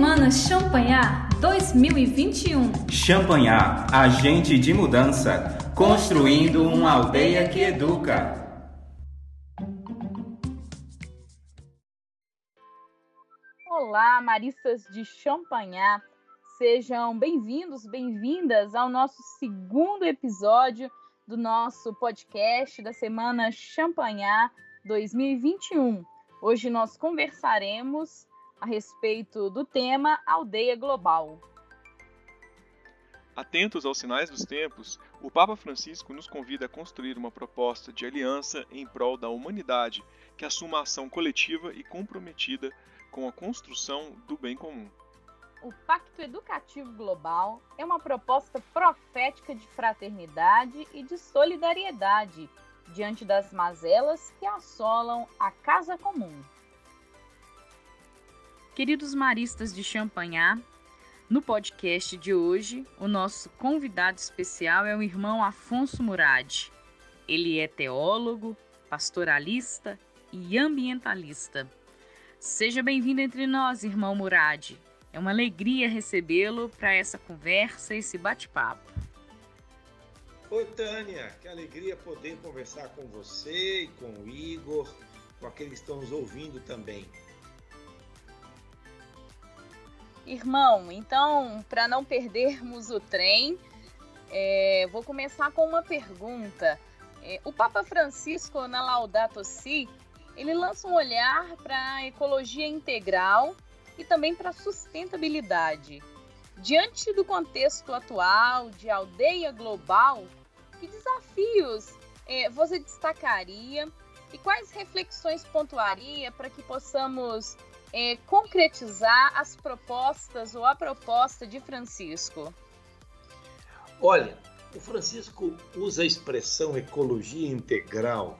Semana Champanhar 2021. Champanhar, agente de mudança, construindo uma aldeia que educa. Olá, maristas de Champanhar. Sejam bem-vindos, bem-vindas ao nosso segundo episódio do nosso podcast da Semana Champanhar 2021. Hoje nós conversaremos a respeito do tema Aldeia Global. Atentos aos sinais dos tempos, o Papa Francisco nos convida a construir uma proposta de aliança em prol da humanidade que assuma ação coletiva e comprometida com a construção do bem comum. O Pacto Educativo Global é uma proposta profética de fraternidade e de solidariedade diante das mazelas que assolam a casa comum. Queridos maristas de Champanhar, no podcast de hoje, o nosso convidado especial é o irmão Afonso Murad. Ele é teólogo, pastoralista e ambientalista. Seja bem-vindo entre nós, irmão Murad. É uma alegria recebê-lo para essa conversa, esse bate-papo. Oi, Tânia, que alegria poder conversar com você e com o Igor, com aqueles que estão nos ouvindo também. Irmão, então, para não perdermos o trem, é, vou começar com uma pergunta. É, o Papa Francisco, na Laudato Si, ele lança um olhar para a ecologia integral e também para a sustentabilidade. Diante do contexto atual de aldeia global, que desafios é, você destacaria e quais reflexões pontuaria para que possamos é, concretizar as propostas ou a proposta de Francisco? Olha, o Francisco usa a expressão ecologia integral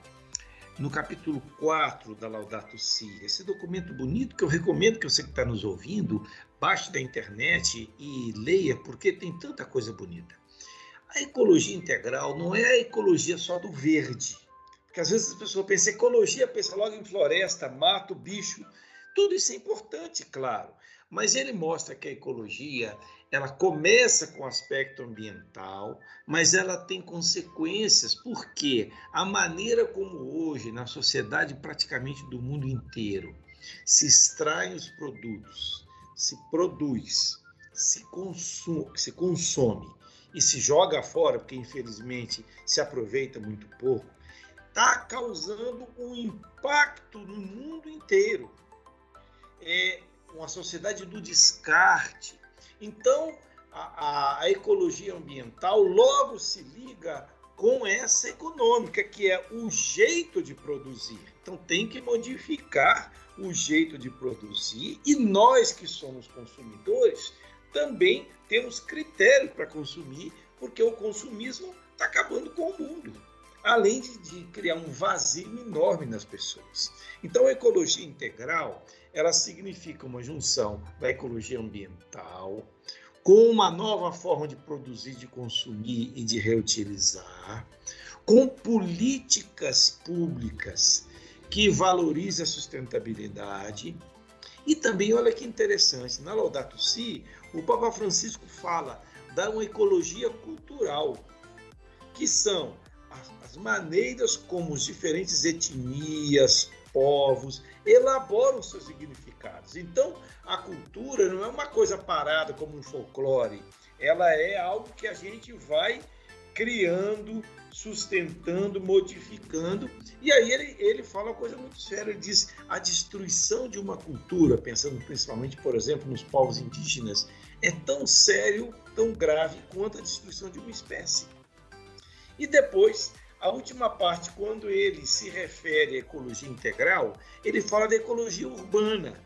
no capítulo 4 da Laudato Si. Esse documento bonito que eu recomendo que você que está nos ouvindo, baixe da internet e leia, porque tem tanta coisa bonita. A ecologia integral não é a ecologia só do verde. Porque às vezes as pessoas pensam ecologia, pensa logo em floresta, mato, bicho. Tudo isso é importante, claro, mas ele mostra que a ecologia ela começa com o aspecto ambiental, mas ela tem consequências, porque a maneira como hoje, na sociedade praticamente do mundo inteiro, se extraem os produtos, se produz, se consome, se consome e se joga fora, porque infelizmente se aproveita muito pouco, está causando um impacto no mundo inteiro é uma sociedade do descarte. Então, a, a, a ecologia ambiental logo se liga com essa econômica, que é o jeito de produzir. Então, tem que modificar o jeito de produzir e nós que somos consumidores também temos critérios para consumir, porque o consumismo está acabando com o mundo além de, de, criar um vazio enorme nas pessoas. Então, a ecologia integral ela significa uma junção da ecologia ambiental com uma nova forma de produzir, de consumir e de reutilizar, com políticas públicas que valorizem a sustentabilidade. E também, olha que interessante, na Laudato Si, o Papa Francisco fala da uma ecologia cultural, que são as maneiras como as diferentes etnias, povos elaboram seus significados. Então, a cultura não é uma coisa parada como um folclore, ela é algo que a gente vai criando, sustentando, modificando. E aí ele, ele fala uma coisa muito séria, ele diz a destruição de uma cultura, pensando principalmente, por exemplo, nos povos indígenas, é tão sério, tão grave quanto a destruição de uma espécie. E depois a última parte, quando ele se refere à ecologia integral, ele fala da ecologia urbana,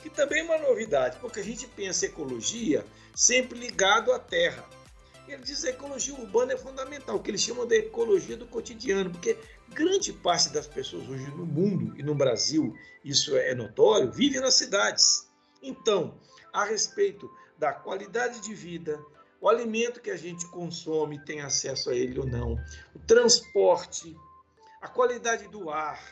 que também é uma novidade, porque a gente pensa ecologia sempre ligado à terra. Ele diz que a ecologia urbana é fundamental, o que eles chamam de ecologia do cotidiano, porque grande parte das pessoas hoje no mundo e no Brasil, isso é notório, vive nas cidades. Então, a respeito da qualidade de vida, o alimento que a gente consome tem acesso a ele ou não, o transporte, a qualidade do ar,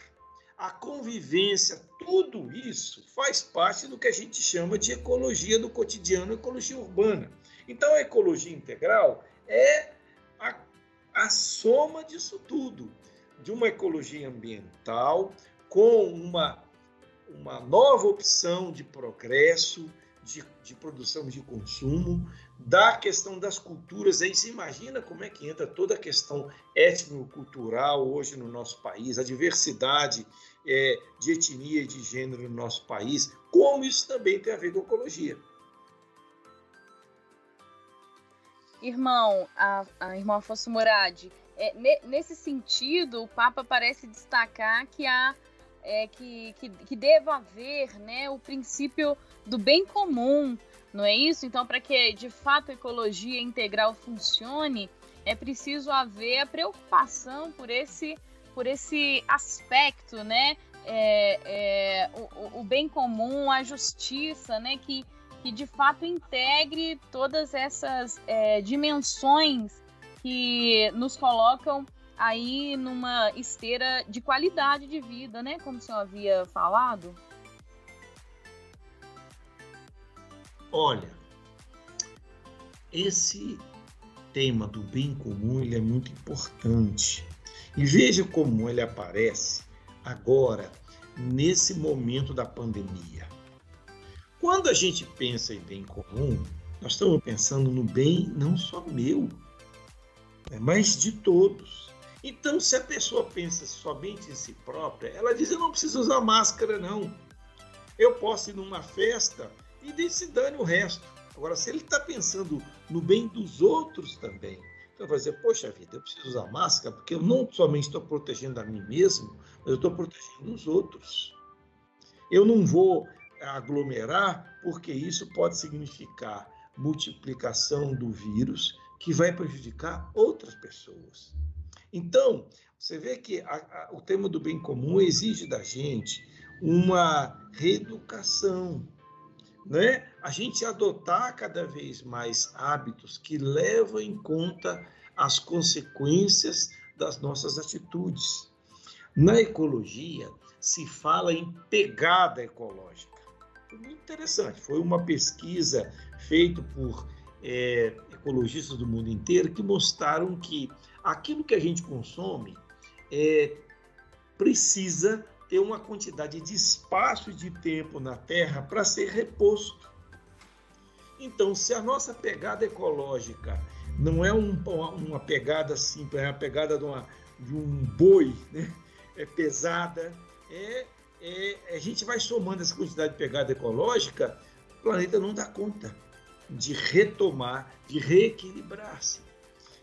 a convivência, tudo isso faz parte do que a gente chama de ecologia do cotidiano, ecologia urbana. Então, a ecologia integral é a, a soma disso tudo, de uma ecologia ambiental com uma, uma nova opção de progresso, de, de produção de consumo, da questão das culturas. Aí você imagina como é que entra toda a questão étnico-cultural hoje no nosso país, a diversidade é, de etnia e de gênero no nosso país, como isso também tem a ver com ecologia. Irmão, a, a irmã Afonso Murad, é, nesse sentido, o Papa parece destacar que há é, que, que, que deva haver né, o princípio do bem comum, não é isso? Então, para que de fato a ecologia integral funcione, é preciso haver a preocupação por esse, por esse aspecto, né? É, é, o, o, bem comum, a justiça, né? Que, que de fato integre todas essas é, dimensões que nos colocam aí numa esteira de qualidade de vida, né? Como o senhor havia falado. Olha, esse tema do bem comum ele é muito importante. E veja como ele aparece agora, nesse momento da pandemia. Quando a gente pensa em bem comum, nós estamos pensando no bem não só meu, mas de todos. Então, se a pessoa pensa somente em si própria, ela diz: Eu não preciso usar máscara, não. Eu posso ir numa festa e se dane o resto. Agora, se ele está pensando no bem dos outros também, então vai dizer, poxa vida, eu preciso usar máscara porque eu não somente estou protegendo a mim mesmo, mas eu estou protegendo os outros. Eu não vou aglomerar porque isso pode significar multiplicação do vírus que vai prejudicar outras pessoas. Então, você vê que a, a, o tema do bem comum exige da gente uma reeducação, né? a gente adotar cada vez mais hábitos que levam em conta as consequências das nossas atitudes. Na ecologia, se fala em pegada ecológica. Muito interessante. Foi uma pesquisa feita por é, ecologistas do mundo inteiro que mostraram que aquilo que a gente consome é, precisa ter uma quantidade de espaço e de tempo na Terra para ser reposto. Então, se a nossa pegada ecológica não é um, uma pegada assim, é a pegada de, uma, de um boi, né? é pesada, é, é, a gente vai somando essa quantidade de pegada ecológica, o planeta não dá conta de retomar, de reequilibrar-se.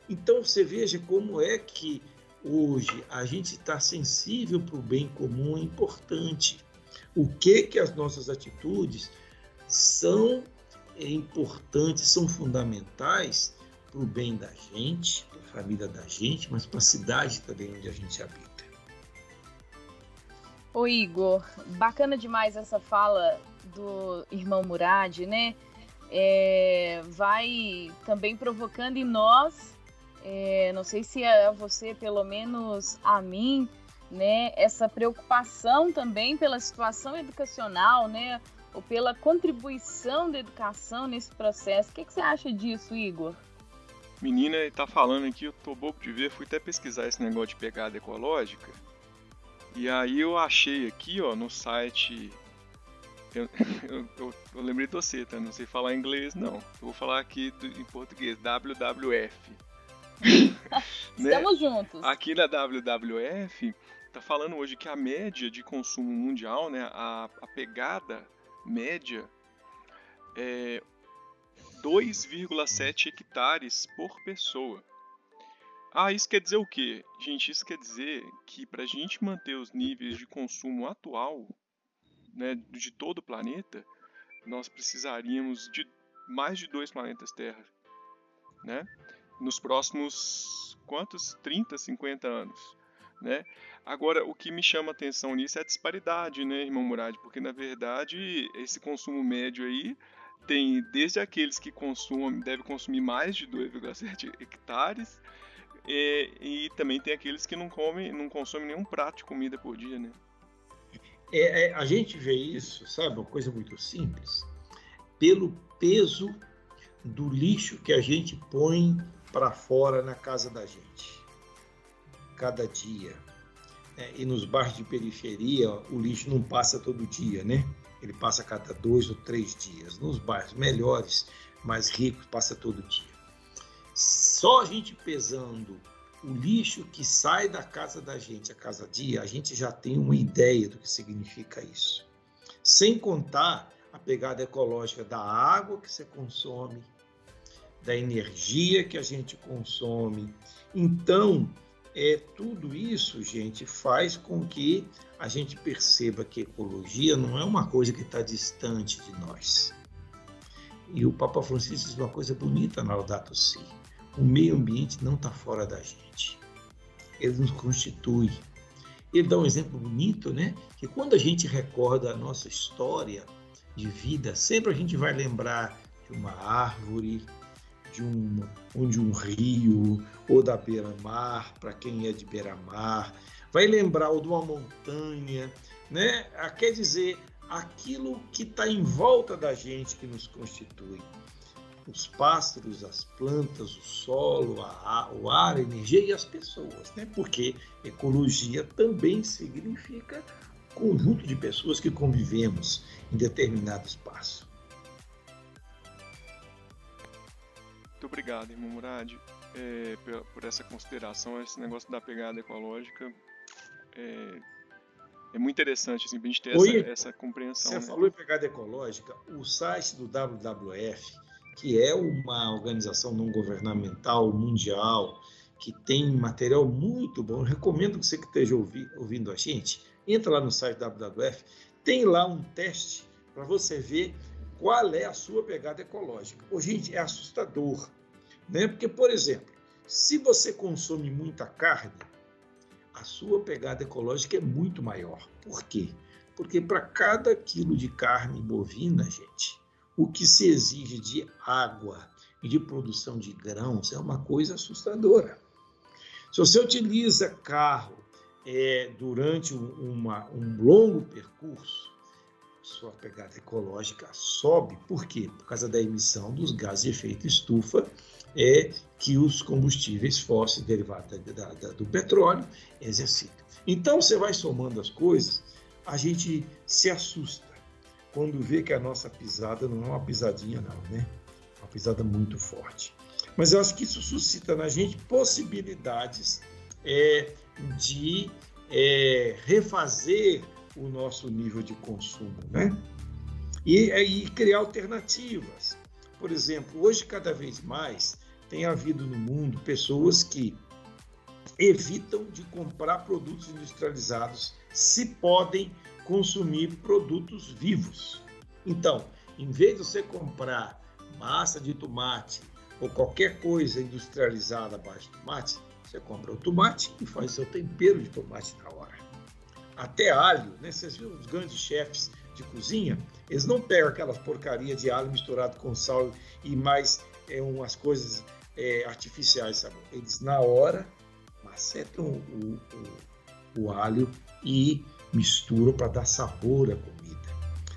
Então você veja como é que hoje a gente está sensível para o bem comum é importante. O que que as nossas atitudes são importantes, são fundamentais para o bem da gente, para a família da gente, mas para a cidade também onde a gente habita. Ô Igor, bacana demais essa fala do irmão Murad, né? É, vai também provocando em nós é, não sei se é você, pelo menos a mim, né, essa preocupação também pela situação educacional, né, ou pela contribuição da educação nesse processo. O que, que você acha disso, Igor? Menina, ele tá falando aqui, eu tô bobo de ver, fui até pesquisar esse negócio de pegada ecológica. E aí eu achei aqui, ó, no site. Eu, eu, eu, eu lembrei de você, tá? Não sei falar inglês, não. Eu vou falar aqui do, em português, WWF. Né? Estamos né? juntos. Aqui na WWF tá falando hoje que a média de consumo mundial, né, a, a pegada média é 2,7 hectares por pessoa. Ah, isso quer dizer o quê? Gente, isso quer dizer que para a gente manter os níveis de consumo atual né, de todo o planeta, nós precisaríamos de mais de dois planetas Terra. Né? nos próximos quantos? 30, 50 anos. Né? Agora, o que me chama atenção nisso é a disparidade, né, irmão Murad? Porque, na verdade, esse consumo médio aí tem desde aqueles que consumem, devem consumir mais de 2,7 hectares, e, e, também tem aqueles que não comem, não consomem nenhum prato de comida por dia, né? É, é, a gente vê isso, sabe, uma coisa muito simples, pelo peso do lixo que a gente põe para fora na casa da gente, cada dia. É, e nos bairros de periferia, o lixo não passa todo dia, né? Ele passa a cada dois ou três dias. Nos bairros melhores, mais ricos, passa todo dia. Só a gente pesando o lixo que sai da casa da gente a cada dia, a gente já tem uma ideia do que significa isso. Sem contar a pegada ecológica da água que você consome, da energia que a gente consome. Então, é tudo isso, gente, faz com que a gente perceba que ecologia não é uma coisa que está distante de nós. E o Papa Francisco diz uma coisa bonita na Laudato Si. O meio ambiente não está fora da gente. Ele nos constitui. Ele dá um exemplo bonito, né? Que quando a gente recorda a nossa história de vida, sempre a gente vai lembrar de uma árvore, de um, ou de um rio, ou da beira-mar, para quem é de beira-mar, vai lembrar ou de uma montanha, né? Ah, quer dizer, aquilo que está em volta da gente que nos constitui. Os pássaros, as plantas, o solo, a, o ar, a energia e as pessoas, né? Porque ecologia também significa conjunto de pessoas que convivemos em determinado espaço. Muito obrigado, irmão Murad, é, por essa consideração, esse negócio da pegada ecológica. É, é muito interessante assim, a gente ter Oi, essa, essa, compreensão. Você né? falou em pegada ecológica, o site do WWF, que é uma organização não governamental mundial, que tem material muito bom, eu recomendo que você que esteja ouvi, ouvindo a gente, entra lá no site WWF, tem lá um teste para você ver qual é a sua pegada ecológica. Ô, gente, é assustador, né? Porque, por exemplo, se você consome muita carne, a sua pegada ecológica é muito maior. Por quê? Porque para cada quilo de carne bovina, gente, o que se exige de água e de produção de grãos é uma coisa assustadora. Se você utiliza carro é, durante uma, um longo percurso, sua pegada ecológica sobe. Por quê? Por causa da emissão dos gases de efeito estufa é que os combustíveis fósseis derivados da, da, do petróleo exercitam. Então, você vai somando as coisas, a gente se assusta quando vê que a nossa pisada não é uma pisadinha, não, né? Uma pisada muito forte. Mas eu acho que isso suscita na gente possibilidades é, de é, refazer o nosso nível de consumo, né? E, e criar alternativas. Por exemplo, hoje cada vez mais tem havido no mundo pessoas que evitam de comprar produtos industrializados se podem consumir produtos vivos. Então, em vez de você comprar massa de tomate ou qualquer coisa industrializada abaixo de tomate, você compra o tomate e faz seu tempero de tomate na hora até alho, né? Vocês viram os grandes chefes de cozinha? Eles não pegam aquelas porcaria de alho misturado com sal e mais é, umas coisas é, artificiais, sabe? Eles na hora macetam o, o, o alho e misturam para dar sabor à comida.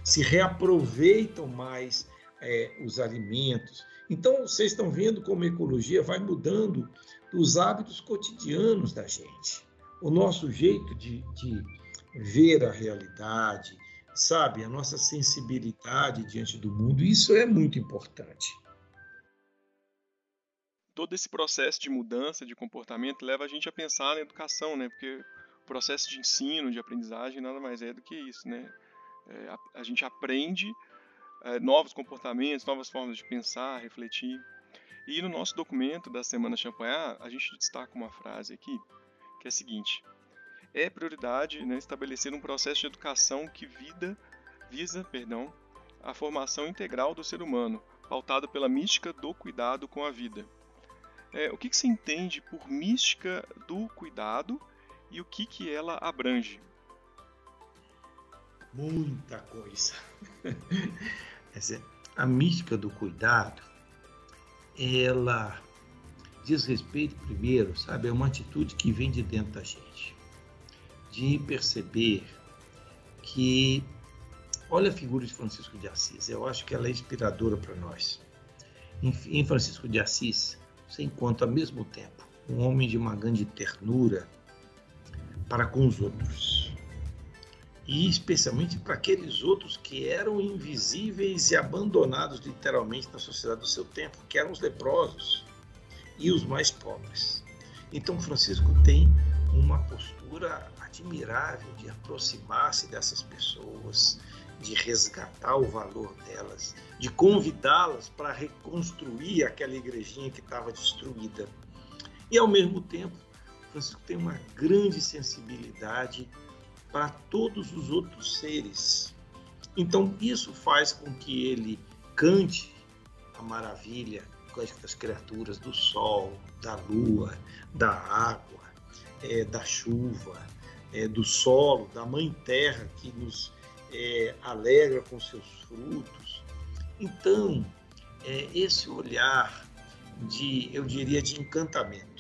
Se reaproveitam mais é, os alimentos. Então, vocês estão vendo como a ecologia vai mudando os hábitos cotidianos da gente. O nosso jeito de, de ver a realidade, sabe? A nossa sensibilidade diante do mundo, isso é muito importante. Todo esse processo de mudança de comportamento leva a gente a pensar na educação, né? Porque processo de ensino, de aprendizagem, nada mais é do que isso, né? É, a, a, gente aprende é, novos comportamentos, novas formas de pensar, refletir. E no nosso documento da Semana Champagnat, a gente destaca uma frase aqui, que é a seguinte: é prioridade né, estabelecer um processo de educação que vida, visa perdão, a formação integral do ser humano, pautado pela mística do cuidado com a vida. É, o que, que se entende por mística do cuidado e o que, que ela abrange? Muita coisa. a mística do cuidado, ela diz respeito primeiro, sabe, é uma atitude que vem de dentro da gente de perceber que olha a figura de Francisco de Assis. Eu acho que ela é inspiradora para nós. Em, Francisco de Assis, você encontra ao mesmo tempo um homem de uma grande ternura para com os outros. E especialmente para aqueles outros que eram invisíveis e abandonados literalmente na sociedade do seu tempo, que eram os leprosos e os mais pobres. Então Francisco tem uma postura admirável de aproximar-se dessas pessoas, de resgatar o valor delas, de convidá-las para reconstruir aquela igrejinha que estava destruída. E ao mesmo tempo, Francisco tem uma grande sensibilidade para todos os outros seres. Então, isso faz com que ele cante a maravilha das criaturas, do sol, da lua, da água, é, da chuva, é, do solo, da mãe terra que nos é, alegra com seus frutos. Então, é, esse olhar de, eu diria, de encantamento,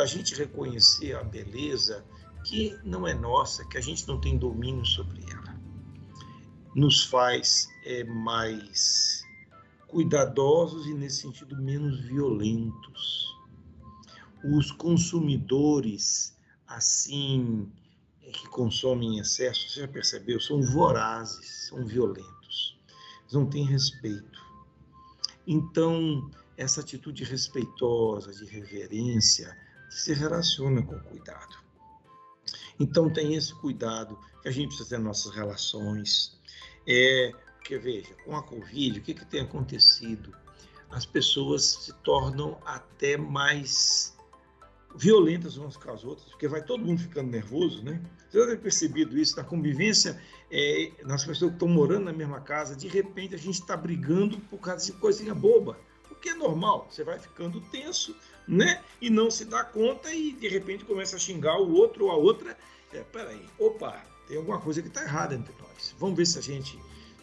da gente reconhecer a beleza que não é nossa, que a gente não tem domínio sobre ela, nos faz é, mais cuidadosos e, nesse sentido, menos violentos. Os consumidores, assim, que consomem em excesso, você já percebeu, são vorazes, são violentos, eles não têm respeito. Então, essa atitude respeitosa, de reverência, se relaciona com cuidado. Então, tem esse cuidado que a gente precisa ter nas nossas relações. É, porque, veja, com a Covid, o que, que tem acontecido? As pessoas se tornam até mais violentas umas com as outras, porque vai todo mundo ficando nervoso, né? Você já deve percebido isso na convivência, é, nas pessoas que estão morando na mesma casa, de repente a gente está brigando por causa de coisinha boba, o que é normal, você vai ficando tenso, né? E não se dá conta e de repente começa a xingar o outro ou a outra. É, peraí, opa, tem alguma coisa que está errada entre nós. Vamos ver se a gente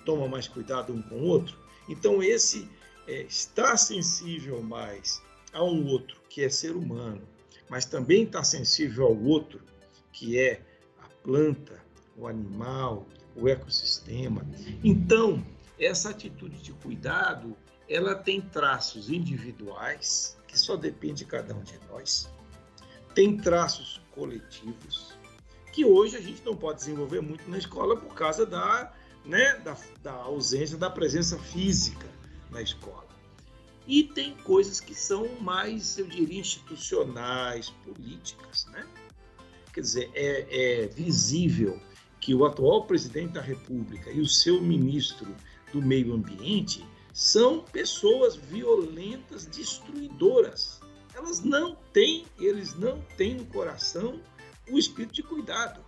toma mais cuidado um com o outro. Então esse é, estar sensível mais a um outro, que é ser humano, mas também está sensível ao outro, que é a planta, o animal, o ecossistema. Então, essa atitude de cuidado, ela tem traços individuais, que só depende de cada um de nós, tem traços coletivos, que hoje a gente não pode desenvolver muito na escola por causa da, né, da, da ausência da presença física na escola. E tem coisas que são mais, eu diria, institucionais, políticas, né? Quer dizer, é, é visível que o atual presidente da República e o seu ministro do Meio Ambiente são pessoas violentas, destruidoras. Elas não têm, eles não têm no coração o espírito de cuidado.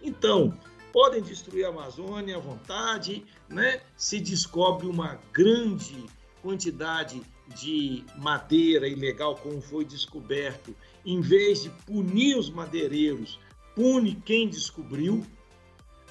Então, podem destruir a Amazônia à vontade, né? Se descobre uma grande quantidade de madeira ilegal, como foi descoberto, em vez de punir os madeireiros, pune quem descobriu,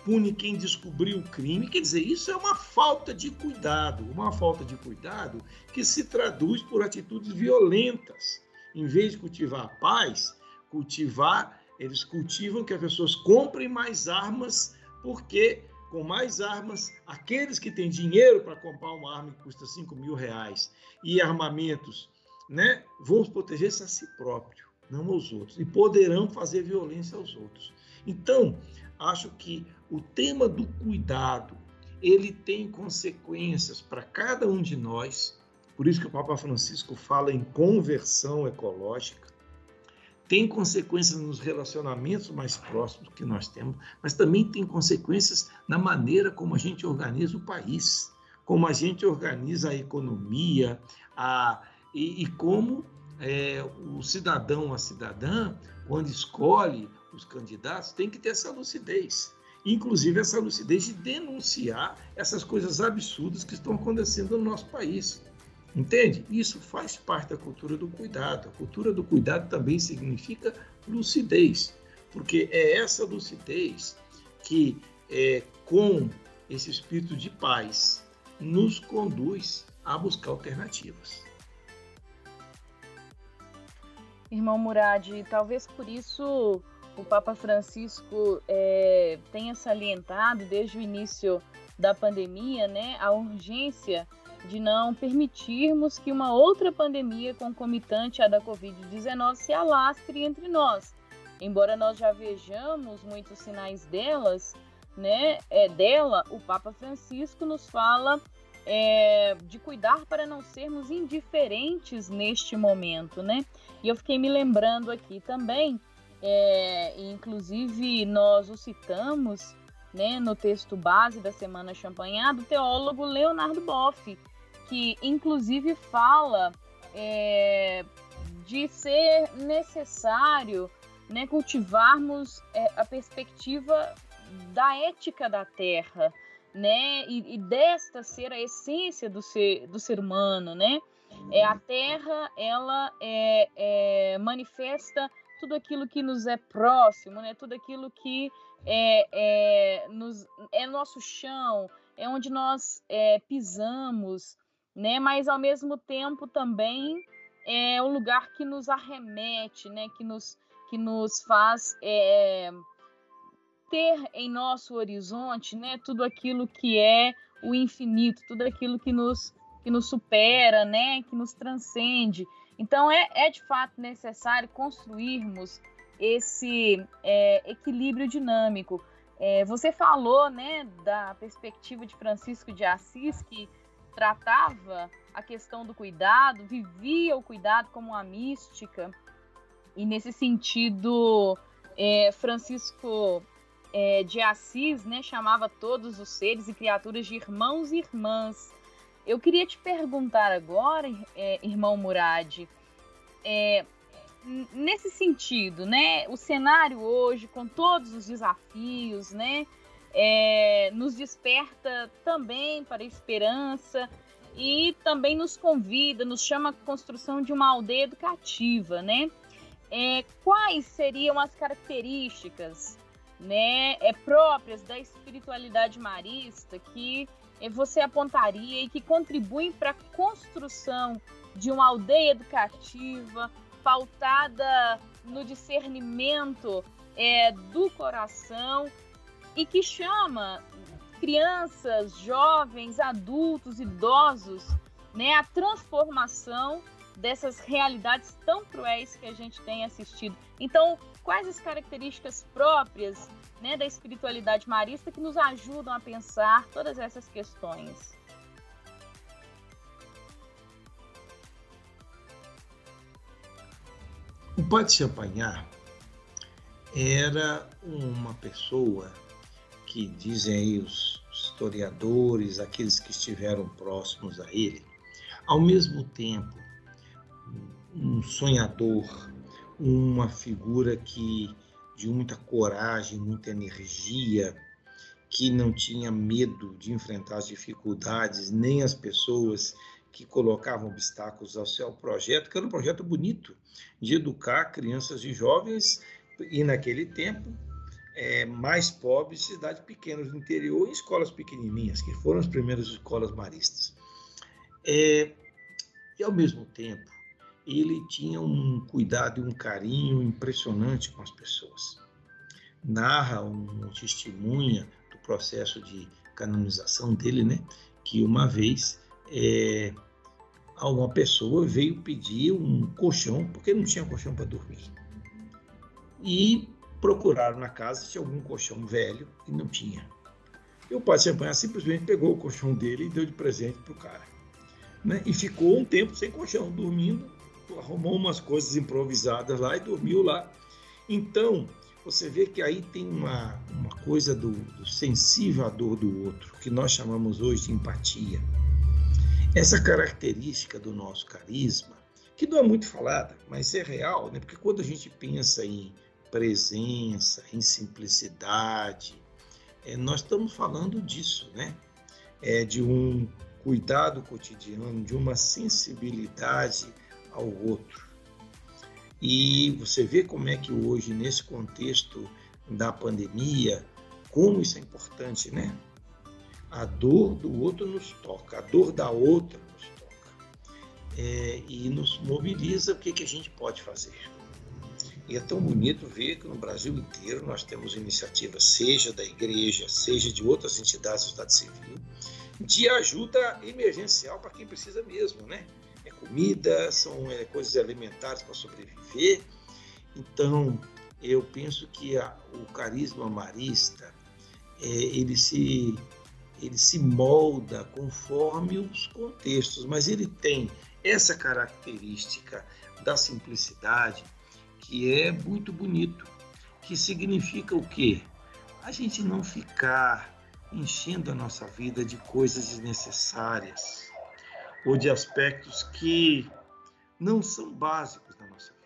pune quem descobriu o crime. Quer dizer, isso é uma falta de cuidado, uma falta de cuidado que se traduz por atitudes violentas. Em vez de cultivar a paz, cultivar, eles cultivam que as pessoas comprem mais armas, porque com mais armas, aqueles que têm dinheiro para comprar uma arma que custa 5 mil reais e armamentos, né, vão proteger-se a si próprio, não aos outros, e poderão fazer violência aos outros. Então, acho que o tema do cuidado, ele tem consequências para cada um de nós, por isso que o Papa Francisco fala em conversão ecológica, tem consequências nos relacionamentos mais próximos que nós temos, mas também tem consequências na maneira como a gente organiza o país, como a gente organiza a economia, a, e, e como é, o cidadão, a cidadã, quando escolhe os candidatos, tem que ter essa lucidez. Inclusive essa lucidez de denunciar essas coisas absurdas que estão acontecendo no nosso país. Entende? Isso faz parte da cultura do cuidado. A cultura do cuidado também significa lucidez, porque é essa lucidez que, é, com esse espírito de paz, nos conduz a buscar alternativas. Irmão Murad, talvez por isso o Papa Francisco é, tenha salientado desde o início da pandemia, né, a urgência de não permitirmos que uma outra pandemia concomitante à da Covid-19 se alastre entre nós. Embora nós já vejamos muitos sinais delas, né, é, dela, o Papa Francisco nos fala é, de cuidar para não sermos indiferentes neste momento, né? E eu fiquei me lembrando aqui também, é, inclusive nós o citamos né, no texto base da Semana Champanhar, do teólogo Leonardo Boff, que inclusive fala é, de ser necessário né, cultivarmos é, a perspectiva da ética da terra, né? E, e, desta ser a essência do ser, do ser humano, né? É, a terra, ela é, é, manifesta tudo aquilo que nos é próximo, né? Tudo aquilo que é, é, nos, é nosso chão, é onde nós é, pisamos, né? Mas ao mesmo tempo também é o lugar que nos arremete, né? Que nos, que nos faz é, ter em nosso horizonte, né, tudo aquilo que é o infinito, tudo aquilo que nos que nos supera, né, que nos transcende. Então é, é de fato necessário construirmos esse é, equilíbrio dinâmico. É, você falou, né, da perspectiva de Francisco de Assis que tratava a questão do cuidado, vivia o cuidado como uma mística e nesse sentido é, Francisco é, de Assis né, chamava todos os seres e criaturas de irmãos e irmãs. Eu queria te perguntar agora, é, irmão Murad, é, nesse sentido, né, o cenário hoje, com todos os desafios, né, é, nos desperta também para a esperança e também nos convida, nos chama a construção de uma aldeia educativa, né? É, quais seriam as características né, é, próprias da espiritualidade marista que você apontaria e que contribuem para a construção de uma aldeia educativa pautada no discernimento é, do coração e que chama crianças, jovens, adultos, idosos, né, a transformação dessas realidades tão cruéis que a gente tem assistido. Então, quais as características próprias né, da espiritualidade marista que nos ajudam a pensar todas essas questões? O Padre Champagnat era uma pessoa que dizem aí os historiadores, aqueles que estiveram próximos a ele, ao mesmo tempo um sonhador, uma figura que de muita coragem, muita energia, que não tinha medo de enfrentar as dificuldades, nem as pessoas que colocavam obstáculos ao seu projeto, que era um projeto bonito de educar crianças e jovens, e naquele tempo, é, mais pobres, cidades pequenas do interior, em escolas pequenininhas, que foram as primeiras escolas maristas. É, e, ao mesmo tempo, ele tinha um cuidado e um carinho impressionante com as pessoas. Narra um testemunha do processo de canonização dele, né? Que uma vez é, uma pessoa veio pedir um colchão porque não tinha colchão para dormir. E procuraram na casa se tinha algum colchão velho e não tinha. E o padre Champagne simplesmente pegou o colchão dele e deu de presente para o cara. Né? E ficou um tempo sem colchão, dormindo arrumou umas coisas improvisadas lá e dormiu lá. Então, você vê que aí tem uma, uma coisa do, do sensível à dor do outro, que nós chamamos hoje de empatia. Essa característica do nosso carisma, que não é muito falada, mas é real, né? porque quando a gente pensa em presença, em simplicidade, é, nós estamos falando disso, né? É, de um cuidado cotidiano, de uma sensibilidade ao outro. E você vê como é que hoje, nesse contexto da pandemia, como isso é importante, né? A dor do outro nos toca, a dor da outra nos toca. É, e nos mobiliza o que, que a gente pode fazer. E é tão bonito ver que no Brasil inteiro nós temos iniciativas, seja da igreja, seja de outras entidades do Estado Civil, de ajuda emergencial para quem precisa mesmo, né? Comida, são é, coisas elementares para sobreviver. Então, eu penso que a, o carisma marista, é, ele se ele se molda conforme os contextos, mas ele tem essa característica da simplicidade que é muito bonito, que significa o quê? A gente não ficar enchendo a nossa vida de coisas desnecessárias ou de aspectos que não são básicos da nossa vida.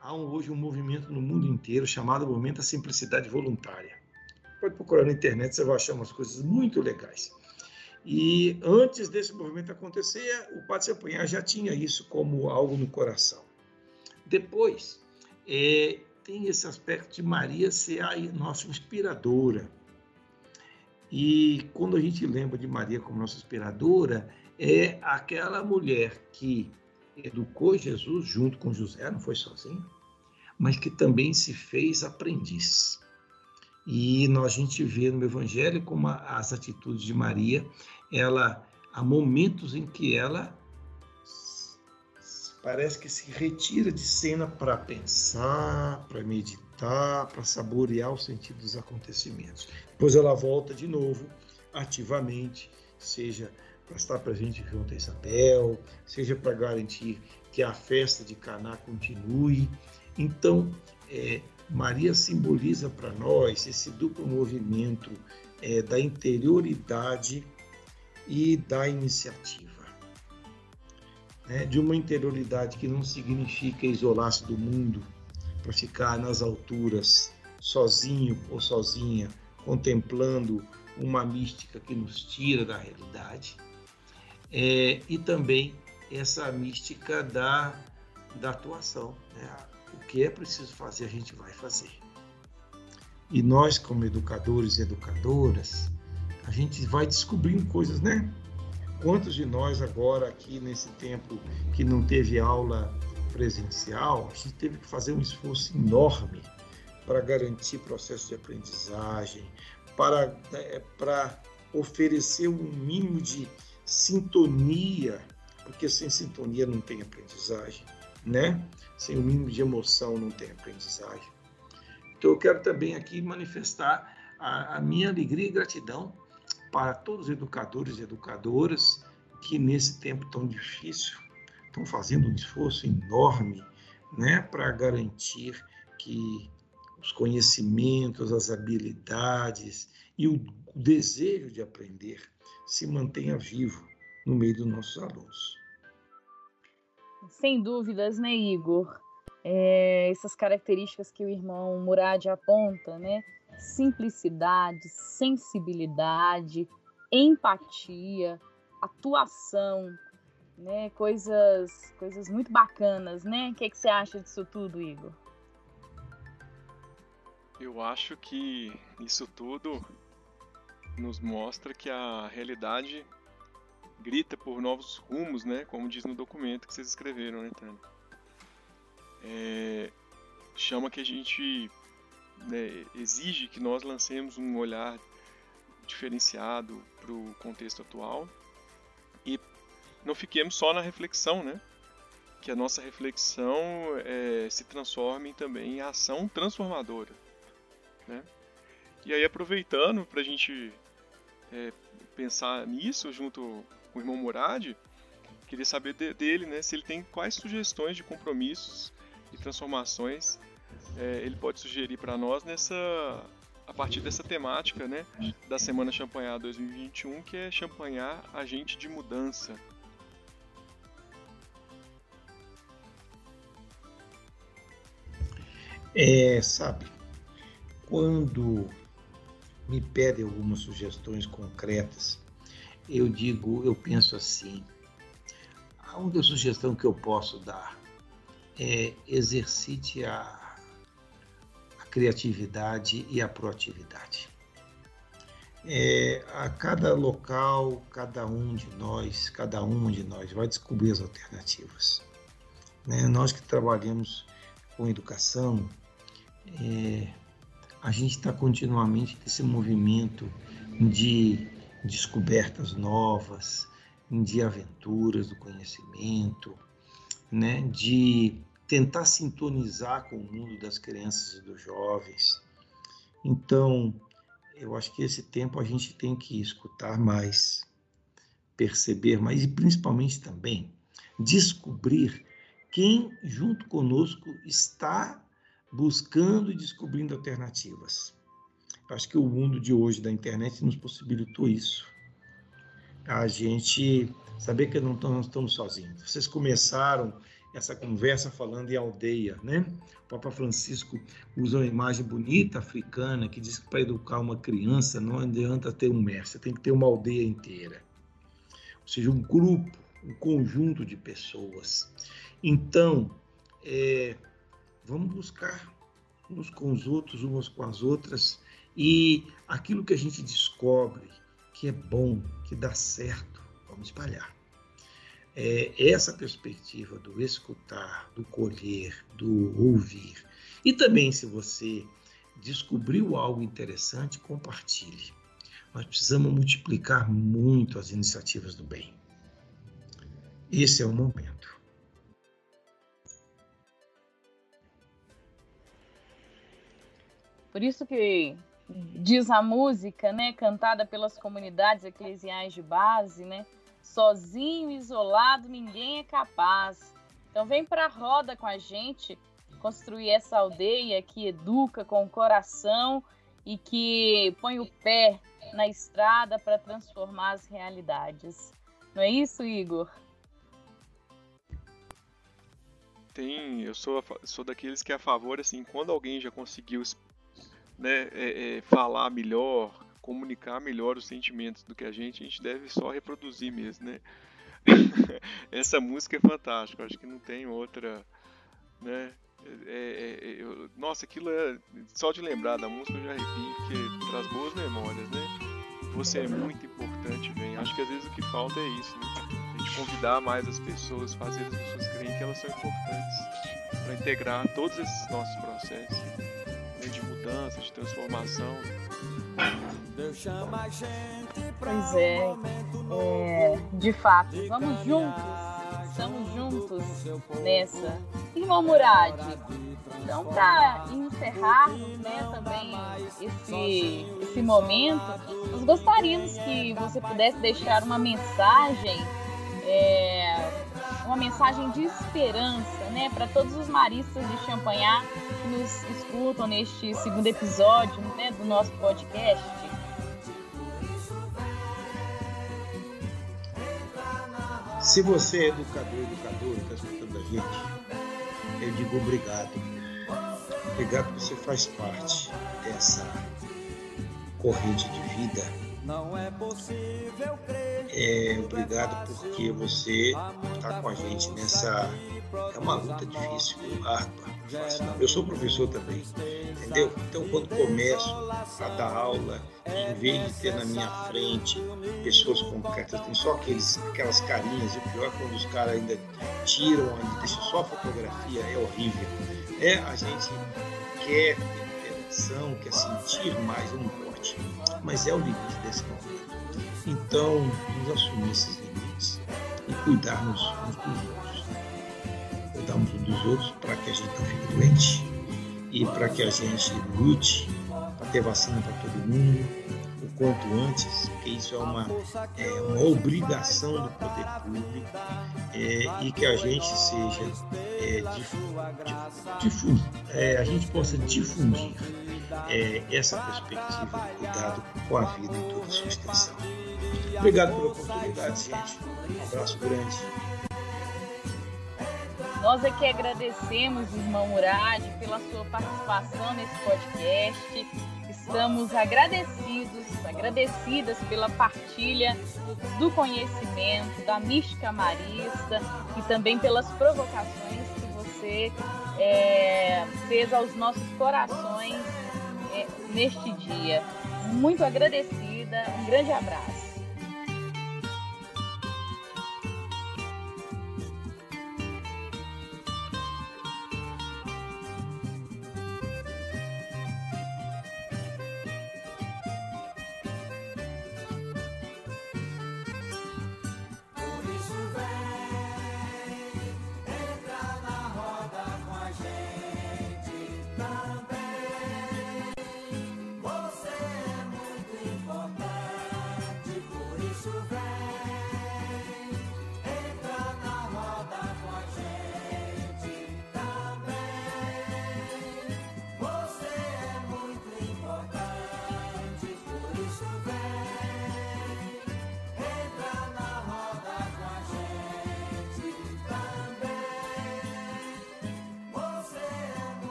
Há hoje um movimento no mundo inteiro chamado Movimento da Simplicidade Voluntária. Pode procurar na internet, você vai achar umas coisas muito legais. E antes desse movimento acontecer, o Padre Sapunhar já tinha isso como algo no coração. Depois, é, tem esse aspecto de Maria ser a nossa inspiradora. E quando a gente lembra de Maria como nossa inspiradora, é aquela mulher que educou Jesus junto com José, não foi sozinho, mas que também se fez aprendiz. E nós, a gente vê no Evangelho como as atitudes de Maria, ela há momentos em que ela parece que se retira de cena para pensar, para meditar, para saborear o sentido dos acontecimentos. Depois ela volta de novo, ativamente, seja estar presente junto a Isabel, seja para garantir que a festa de Caná continue. Então, é, Maria simboliza para nós esse duplo movimento é, da interioridade e da iniciativa. Né? De uma interioridade que não significa isolar-se do mundo para ficar nas alturas, sozinho ou sozinha, contemplando uma mística que nos tira da realidade, é, e também essa mística da, da atuação. Né? O que é preciso fazer, a gente vai fazer. E nós, como educadores e educadoras, a gente vai descobrindo coisas, né? Quantos de nós agora aqui nesse tempo que não teve aula presencial, a gente teve que fazer um esforço enorme para garantir processo de aprendizagem, para, é, para oferecer um mínimo de sintonia, porque sem sintonia não tem aprendizagem né? Sem o mínimo de emoção não tem aprendizagem. Então eu quero também aqui manifestar a, a minha alegria e gratidão para todos os educadores e educadoras que nesse tempo tão difícil estão fazendo um esforço enorme, né, para garantir que os conhecimentos, as habilidades e o desejo de aprender se mantenha vivo no meio dos nossos alunos. Sem dúvidas, né, Igor? É, essas características que o irmão Murad aponta, né? Simplicidade, sensibilidade, empatia, atuação, né? Coisas, coisas muito bacanas, né? O que, que você acha disso tudo, Igor? Eu acho que isso tudo nos mostra que a realidade grita por novos rumos, né? Como diz no documento que vocês escreveram, né, Tânia? É, chama que a gente né, exige que nós lancemos um olhar diferenciado para o contexto atual e não fiquemos só na reflexão, né? Que a nossa reflexão é, se transforme também em ação transformadora, né? E aí aproveitando para a gente é, pensar nisso junto com o irmão Murad, queria saber de, dele, né, se ele tem quais sugestões de compromissos e transformações é, ele pode sugerir para nós nessa a partir dessa temática, né, da Semana Champanhar 2021, que é Champanhar agente de mudança. É, sabe, quando me pedem algumas sugestões concretas eu digo, eu penso assim, a única sugestão que eu posso dar é exercite a, a criatividade e a proatividade. É, a cada local, cada um de nós, cada um de nós vai descobrir as alternativas. Né? Nós que trabalhamos com educação, é, a gente está continuamente nesse movimento de descobertas novas, de aventuras do conhecimento, né, de tentar sintonizar com o mundo das crianças e dos jovens. Então, eu acho que esse tempo a gente tem que escutar mais, perceber mais e principalmente também descobrir quem junto conosco está buscando e descobrindo alternativas. Acho que o mundo de hoje da internet nos possibilitou isso. A gente saber que não estamos sozinhos. Vocês começaram essa conversa falando em aldeia, né? O Papa Francisco usa uma imagem bonita africana que diz que para educar uma criança não adianta ter um mestre, tem que ter uma aldeia inteira. Ou seja, um grupo, um conjunto de pessoas. Então, é, vamos buscar uns com os outros, umas com as outras, e aquilo que a gente descobre que é bom, que dá certo, vamos espalhar. É essa perspectiva do escutar, do colher, do ouvir. E também, se você descobriu algo interessante, compartilhe. Nós precisamos multiplicar muito as iniciativas do bem. Esse é o momento. Por isso que diz a música, né, cantada pelas comunidades eclesiais de base, né, sozinho, isolado, ninguém é capaz. Então vem para a roda com a gente, construir essa aldeia que educa com o coração e que põe o pé na estrada para transformar as realidades. Não é isso, Igor? Tem, eu sou, sou daqueles que é a favor, assim, quando alguém já conseguiu né, é, é, falar melhor, comunicar melhor os sentimentos do que a gente, a gente deve só reproduzir mesmo, né? Essa música é fantástica, acho que não tem outra, né? É, é, é, eu, nossa, aquilo é só de lembrar da música eu já arrepio, porque traz boas memórias, né? Você é muito importante, bem. Acho que às vezes o que falta é isso, né? A gente convidar mais as pessoas, fazer as pessoas crerem que elas são importantes para integrar todos esses nossos processos de mudança, de transformação. Pois é, é, de fato, vamos juntos, estamos juntos nessa. Irmão Murad, então para encerrarmos né, também esse, esse momento, nós gostaríamos que você pudesse deixar uma mensagem é, uma mensagem de esperança, né, para todos os maristas de Champagnat que nos escutam neste segundo episódio, né, do nosso podcast. Se você é educador, educador, está escutando a gente, eu digo obrigado. Obrigado que você faz parte dessa corrente de vida não é possível crer. É, obrigado porque você está com a gente nessa. É uma luta difícil, árdua, fácil. Eu sou professor também, entendeu? Então, quando começo a dar aula, em vez de ter na minha frente pessoas concretas, tem só aqueles, aquelas carinhas, e o pior é quando os caras ainda tiram, ainda deixam só a fotografia, é horrível. É, a gente quer ter interação, quer sentir mais, não mas é o limite desse momento. Então, nos assumir esses limites e cuidarmos uns dos outros. Uns dos outros para que a gente não fique doente e para que a gente lute para ter vacina para todo mundo o quanto antes, porque isso é uma, é uma obrigação do poder público é, e que a gente seja é, é, a gente possa difundir é, essa perspectiva de cuidado com a vida em toda a sua extensão. Obrigado pela oportunidade, gente. Um abraço grande. Nós aqui agradecemos, irmão Murad, pela sua participação nesse podcast. Estamos agradecidos, agradecidas pela partilha do conhecimento, da mística marista e também pelas provocações que você é, fez aos nossos corações é, neste dia. Muito agradecida, um grande abraço.